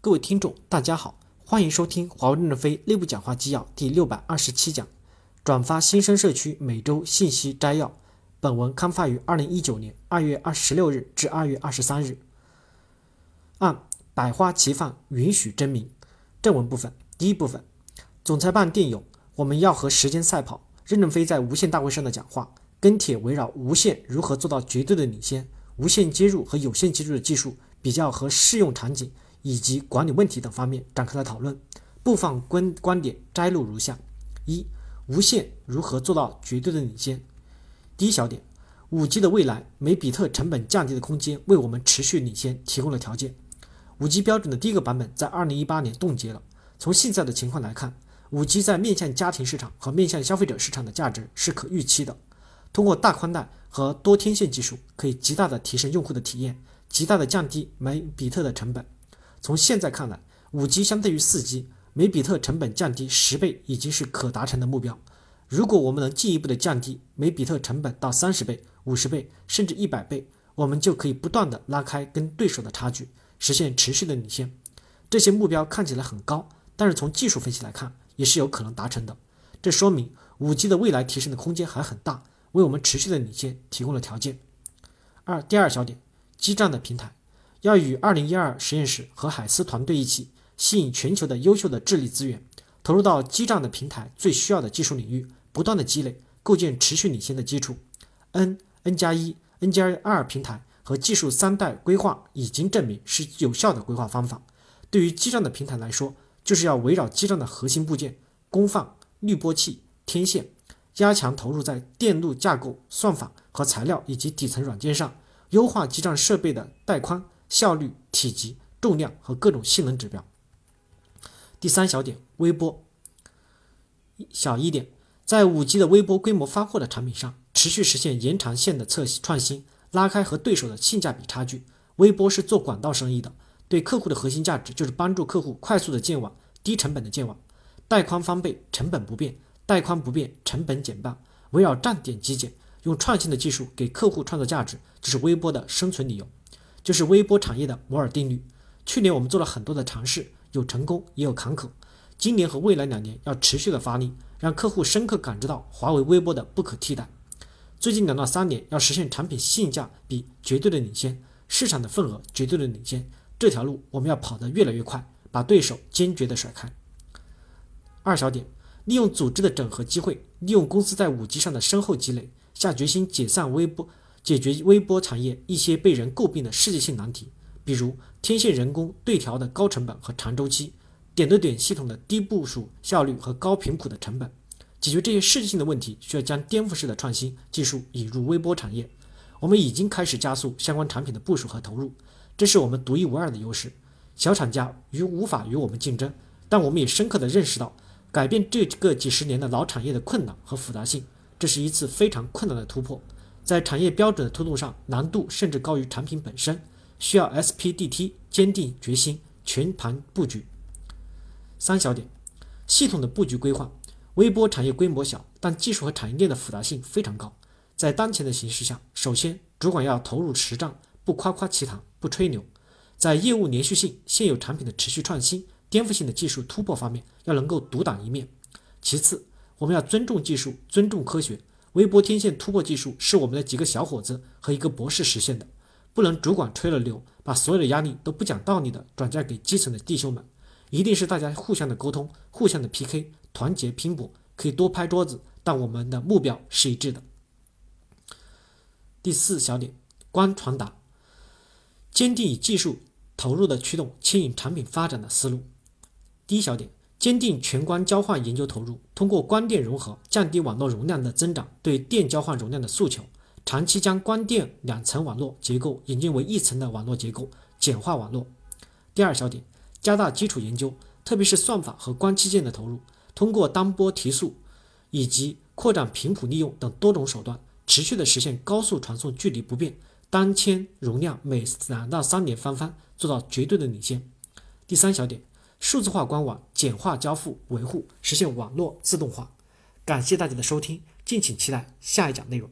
各位听众，大家好，欢迎收听华为任正非内部讲话纪要第六百二十七讲，转发新生社区每周信息摘要。本文刊发于二零一九年二月二十六日至二月二十三日。按百花齐放，允许真名。正文部分，第一部分，总裁办电邮，我们要和时间赛跑。任正非在无线大会上的讲话，跟帖围绕无线如何做到绝对的领先，无线接入和有线接入的技术比较和适用场景。以及管理问题等方面展开了讨论，部分观观点摘录如下：一、无线如何做到绝对的领先？第一小点，五 G 的未来每比特成本降低的空间为我们持续领先提供了条件。五 G 标准的第一个版本在二零一八年冻结了。从现在的情况来看，五 G 在面向家庭市场和面向消费者市场的价值是可预期的。通过大宽带和多天线技术，可以极大的提升用户的体验，极大的降低每比特的成本。从现在看来，五 G 相对于四 G，每比特成本降低十倍已经是可达成的目标。如果我们能进一步的降低每比特成本到三十倍、五十倍，甚至一百倍，我们就可以不断的拉开跟对手的差距，实现持续的领先。这些目标看起来很高，但是从技术分析来看，也是有可能达成的。这说明五 G 的未来提升的空间还很大，为我们持续的领先提供了条件。二，第二小点，基站的平台。要与二零一二实验室和海思团队一起，吸引全球的优秀的智力资源，投入到基站的平台最需要的技术领域，不断的积累，构建持续领先的基础。N N 加一 N 加二平台和技术三代规划已经证明是有效的规划方法。对于基站的平台来说，就是要围绕基站的核心部件功放、滤波器、天线，加强投入在电路架构、算法和材料以及底层软件上，优化基站设备的带宽。效率、体积、重量和各种性能指标。第三小点，微波。小一点，在五 G 的微波规模发货的产品上，持续实现延长线的测创新，拉开和对手的性价比差距。微波是做管道生意的，对客户的核心价值就是帮助客户快速的建网、低成本的建网。带宽翻倍，成本不变；带宽不变，成本减半。围绕站点极简，用创新的技术给客户创造价值，这是微波的生存理由。就是微波产业的摩尔定律。去年我们做了很多的尝试，有成功也有坎坷。今年和未来两年要持续的发力，让客户深刻感知到华为微波的不可替代。最近两到三年要实现产品性价比绝对的领先，市场的份额绝对的领先。这条路我们要跑得越来越快，把对手坚决的甩开。二小点，利用组织的整合机会，利用公司在五 G 上的深厚积累，下决心解散微波。解决微波产业一些被人诟病的世界性难题，比如天线人工对调的高成本和长周期，点对点系统的低部署效率和高频谱的成本。解决这些世界性的问题，需要将颠覆式的创新技术引入微波产业。我们已经开始加速相关产品的部署和投入，这是我们独一无二的优势。小厂家与无法与我们竞争，但我们也深刻地认识到改变这个几十年的老产业的困难和复杂性，这是一次非常困难的突破。在产业标准的推动上，难度甚至高于产品本身，需要 SPDT 坚定决心，全盘布局。三小点，系统的布局规划。微波产业规模小，但技术和产业链的复杂性非常高。在当前的形势下，首先主管要投入实战，不夸夸其谈，不吹牛。在业务连续性、现有产品的持续创新、颠覆性的技术突破方面，要能够独当一面。其次，我们要尊重技术，尊重科学。微波天线突破技术是我们的几个小伙子和一个博士实现的，不能主管吹了牛，把所有的压力都不讲道理的转嫁给基层的弟兄们，一定是大家互相的沟通，互相的 PK，团结拼搏，可以多拍桌子，但我们的目标是一致的。第四小点，光传达，坚定以技术投入的驱动牵引产品发展的思路。第一小点。坚定全光交换研究投入，通过光电融合降低网络容量的增长对电交换容量的诉求，长期将光电两层网络结构引进为一层的网络结构，简化网络。第二小点，加大基础研究，特别是算法和光器件的投入，通过单波提速以及扩展频谱利用等多种手段，持续的实现高速传送距离不变，单千容量每两到三年翻番，做到绝对的领先。第三小点。数字化官网，简化交付维护，实现网络自动化。感谢大家的收听，敬请期待下一讲内容。